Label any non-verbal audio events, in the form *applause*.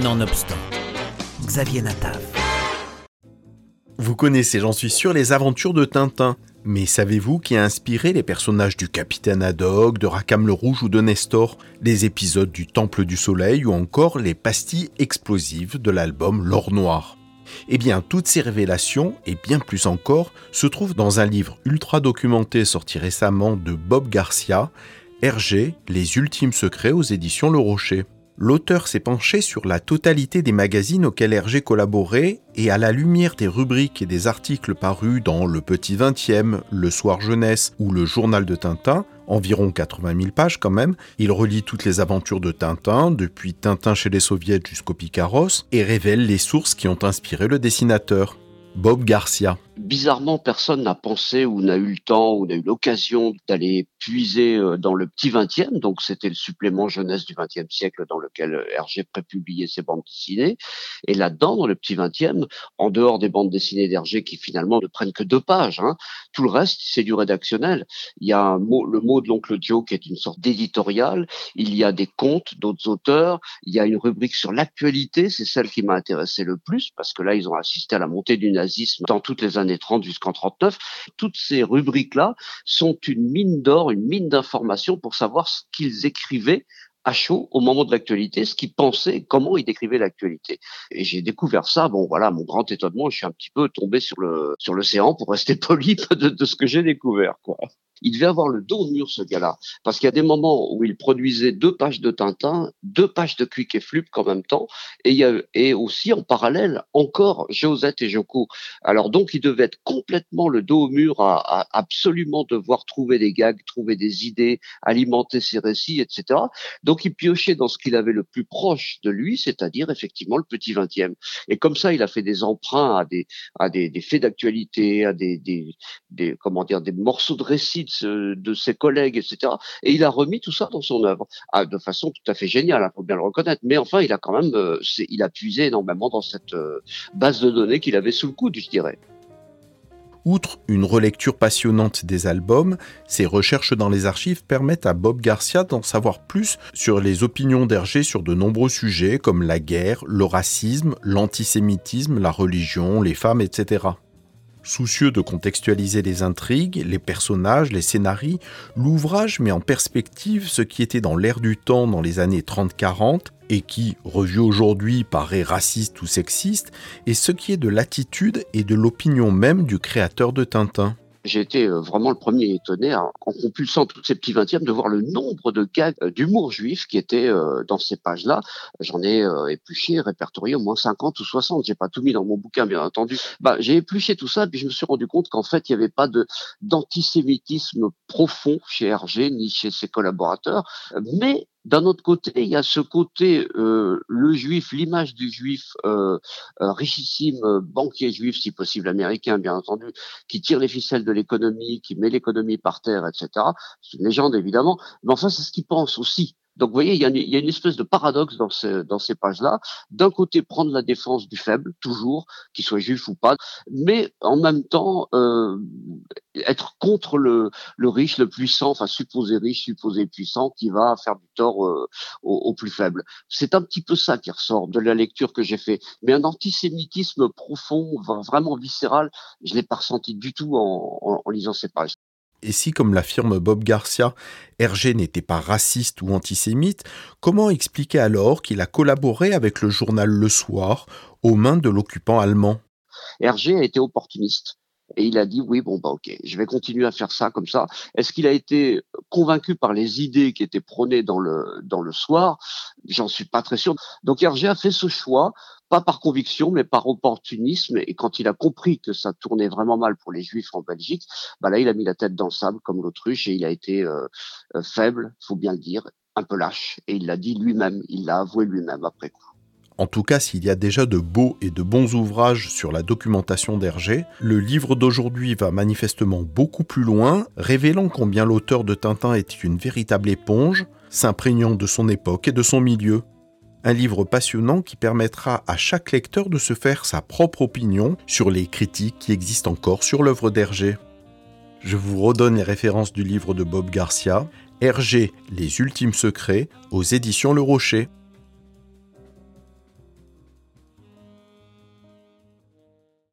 Nonobstant, Xavier Natav. Vous connaissez, j'en suis sûr, les aventures de Tintin. Mais savez-vous qui a inspiré les personnages du Capitaine Haddock, de Rackham le Rouge ou de Nestor, les épisodes du Temple du Soleil ou encore les pastilles explosives de l'album L'Or Noir Eh bien, toutes ces révélations, et bien plus encore, se trouvent dans un livre ultra documenté sorti récemment de Bob Garcia, Hergé, Les Ultimes Secrets aux éditions Le Rocher l'auteur s'est penché sur la totalité des magazines auxquels Hergé collaborait et à la lumière des rubriques et des articles parus dans Le Petit Vingtième, Le Soir Jeunesse ou Le Journal de Tintin, environ 80 000 pages quand même, il relie toutes les aventures de Tintin, depuis Tintin chez les soviets jusqu'au Picaros, et révèle les sources qui ont inspiré le dessinateur. Bob Garcia. Bizarrement, personne n'a pensé ou n'a eu le temps ou n'a eu l'occasion d'aller puiser euh, dans le petit 20e. Donc, c'était le supplément jeunesse du 20e siècle dans lequel euh, Hergé prépubliait ses bandes dessinées. Et là-dedans, dans le petit 20e, en dehors des bandes dessinées d'Hergé qui finalement ne prennent que deux pages, hein, tout le reste, c'est du rédactionnel. Il y a un mot, le mot de l'oncle Joe qui est une sorte d'éditorial. Il y a des contes d'autres auteurs. Il y a une rubrique sur l'actualité. C'est celle qui m'a intéressé le plus parce que là, ils ont assisté à la montée du dans toutes les années 30 jusqu'en 39. Toutes ces rubriques-là sont une mine d'or, une mine d'informations pour savoir ce qu'ils écrivaient à chaud au moment de l'actualité, ce qu'ils pensaient, comment ils décrivaient l'actualité. Et j'ai découvert ça, bon voilà, mon grand étonnement, je suis un petit peu tombé sur le sur l'océan pour rester *laughs* poli de, de ce que j'ai découvert, quoi il devait avoir le dos mur, ce gars-là. Parce qu'il y a des moments où il produisait deux pages de Tintin, deux pages de Quick et Flup en même temps, et, il y a, et aussi en parallèle, encore Josette et Joko. Alors donc, il devait être complètement le dos au mur à, absolument devoir trouver des gags, trouver des idées, alimenter ses récits, etc. Donc, il piochait dans ce qu'il avait le plus proche de lui, c'est-à-dire effectivement le petit vingtième. Et comme ça, il a fait des emprunts à des, à des, des faits d'actualité, à des, des, des, comment dire, des morceaux de récits ses collègues, etc. Et il a remis tout ça dans son œuvre ah, de façon tout à fait géniale, il hein, faut bien le reconnaître. Mais enfin, il a quand même, euh, il a puisé énormément dans cette euh, base de données qu'il avait sous le coude, je dirais. Outre une relecture passionnante des albums, ses recherches dans les archives permettent à Bob Garcia d'en savoir plus sur les opinions d'Hergé sur de nombreux sujets comme la guerre, le racisme, l'antisémitisme, la religion, les femmes, etc. Soucieux de contextualiser les intrigues, les personnages, les scénarios, l'ouvrage met en perspective ce qui était dans l'air du temps dans les années 30-40 et qui, revu aujourd'hui, paraît raciste ou sexiste, et ce qui est de l'attitude et de l'opinion même du créateur de Tintin. J'ai été euh, vraiment le premier étonné en compulsant tous ces petits vingtièmes de voir le nombre de gags euh, d'humour juif qui étaient euh, dans ces pages-là. J'en ai épluché, répertorié au moins 50 ou 60. J'ai pas tout mis dans mon bouquin, bien entendu. Bah, j'ai épluché tout ça, puis je me suis rendu compte qu'en fait, il n'y avait pas de d'antisémitisme profond chez Hergé ni chez ses collaborateurs, mais d'un autre côté, il y a ce côté, euh, le juif, l'image du juif euh, euh, richissime, banquier juif, si possible américain, bien entendu, qui tire les ficelles de l'économie, qui met l'économie par terre, etc. C'est une légende, évidemment. Mais enfin, c'est ce qu'il pense aussi. Donc, vous voyez, il y, a une, espèce de paradoxe dans, dans ces pages-là. D'un côté, prendre la défense du faible, toujours, qu'il soit juif ou pas, mais en même temps, euh, être contre le, le, riche, le puissant, enfin supposé riche, supposé puissant, qui va faire du tort euh, aux, plus faibles. C'est un petit peu ça qui ressort de la lecture que j'ai fait. Mais un antisémitisme profond, vraiment viscéral, je l'ai pas ressenti du tout en, en lisant ces pages. Et si, comme l'affirme Bob Garcia, Hergé n'était pas raciste ou antisémite, comment expliquer alors qu'il a collaboré avec le journal Le Soir aux mains de l'occupant allemand? Hergé a été opportuniste. Et il a dit oui, bon, bah ok, je vais continuer à faire ça comme ça. Est-ce qu'il a été convaincu par les idées qui étaient prônées dans le, dans le soir? J'en suis pas très sûr. Donc Hergé a fait ce choix, pas par conviction, mais par opportunisme. Et quand il a compris que ça tournait vraiment mal pour les Juifs en Belgique, bah là, il a mis la tête dans le sable comme l'autruche et il a été euh, euh, faible, faut bien le dire, un peu lâche. Et il l'a dit lui-même, il l'a avoué lui-même après coup. En tout cas, s'il y a déjà de beaux et de bons ouvrages sur la documentation d'Hergé, le livre d'aujourd'hui va manifestement beaucoup plus loin, révélant combien l'auteur de Tintin est une véritable éponge, s'imprégnant de son époque et de son milieu. Un livre passionnant qui permettra à chaque lecteur de se faire sa propre opinion sur les critiques qui existent encore sur l'œuvre d'Hergé. Je vous redonne les références du livre de Bob Garcia, Hergé, Les Ultimes Secrets, aux éditions Le Rocher.